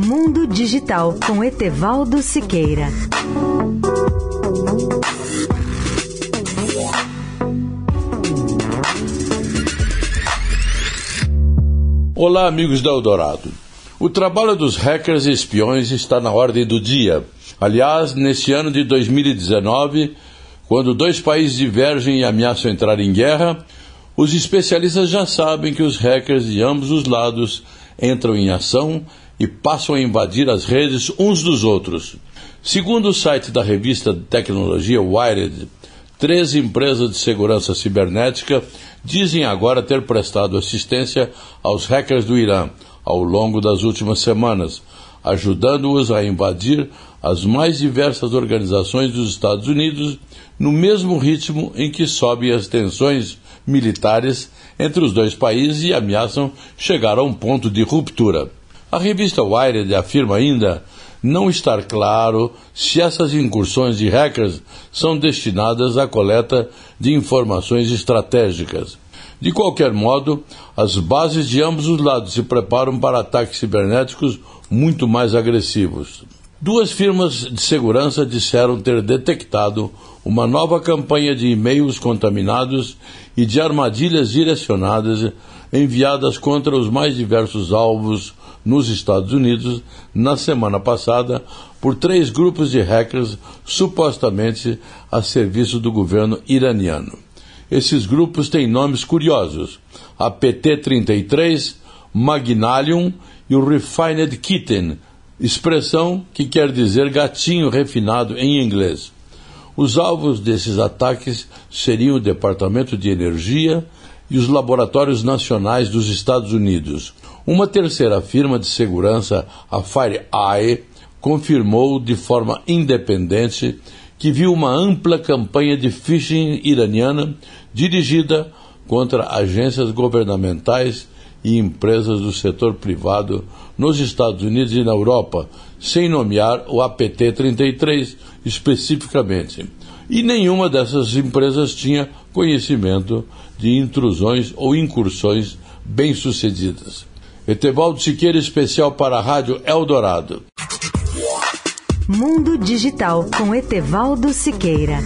Mundo Digital com Etevaldo Siqueira. Olá, amigos da Eldorado. O trabalho dos hackers e espiões está na ordem do dia. Aliás, neste ano de 2019, quando dois países divergem e ameaçam entrar em guerra, os especialistas já sabem que os hackers de ambos os lados entram em ação e passam a invadir as redes uns dos outros. Segundo o site da revista de tecnologia Wired, três empresas de segurança cibernética dizem agora ter prestado assistência aos hackers do Irã ao longo das últimas semanas, ajudando-os a invadir as mais diversas organizações dos Estados Unidos no mesmo ritmo em que sobem as tensões militares entre os dois países e ameaçam chegar a um ponto de ruptura. A revista Wired afirma ainda não estar claro se essas incursões de hackers são destinadas à coleta de informações estratégicas. De qualquer modo, as bases de ambos os lados se preparam para ataques cibernéticos muito mais agressivos. Duas firmas de segurança disseram ter detectado uma nova campanha de e-mails contaminados e de armadilhas direcionadas enviadas contra os mais diversos alvos nos Estados Unidos na semana passada por três grupos de hackers supostamente a serviço do governo iraniano. Esses grupos têm nomes curiosos: a PT-33, Magnalium e o Refined Kitten, expressão que quer dizer gatinho refinado em inglês. Os alvos desses ataques seriam o Departamento de Energia e os laboratórios nacionais dos Estados Unidos. Uma terceira firma de segurança, a FireEye, confirmou de forma independente que viu uma ampla campanha de phishing iraniana dirigida contra agências governamentais e empresas do setor privado nos Estados Unidos e na Europa, sem nomear o APT-33 especificamente. E nenhuma dessas empresas tinha conhecimento de intrusões ou incursões bem-sucedidas. Etevaldo Siqueira, especial para a Rádio Eldorado. Mundo Digital com Etevaldo Siqueira.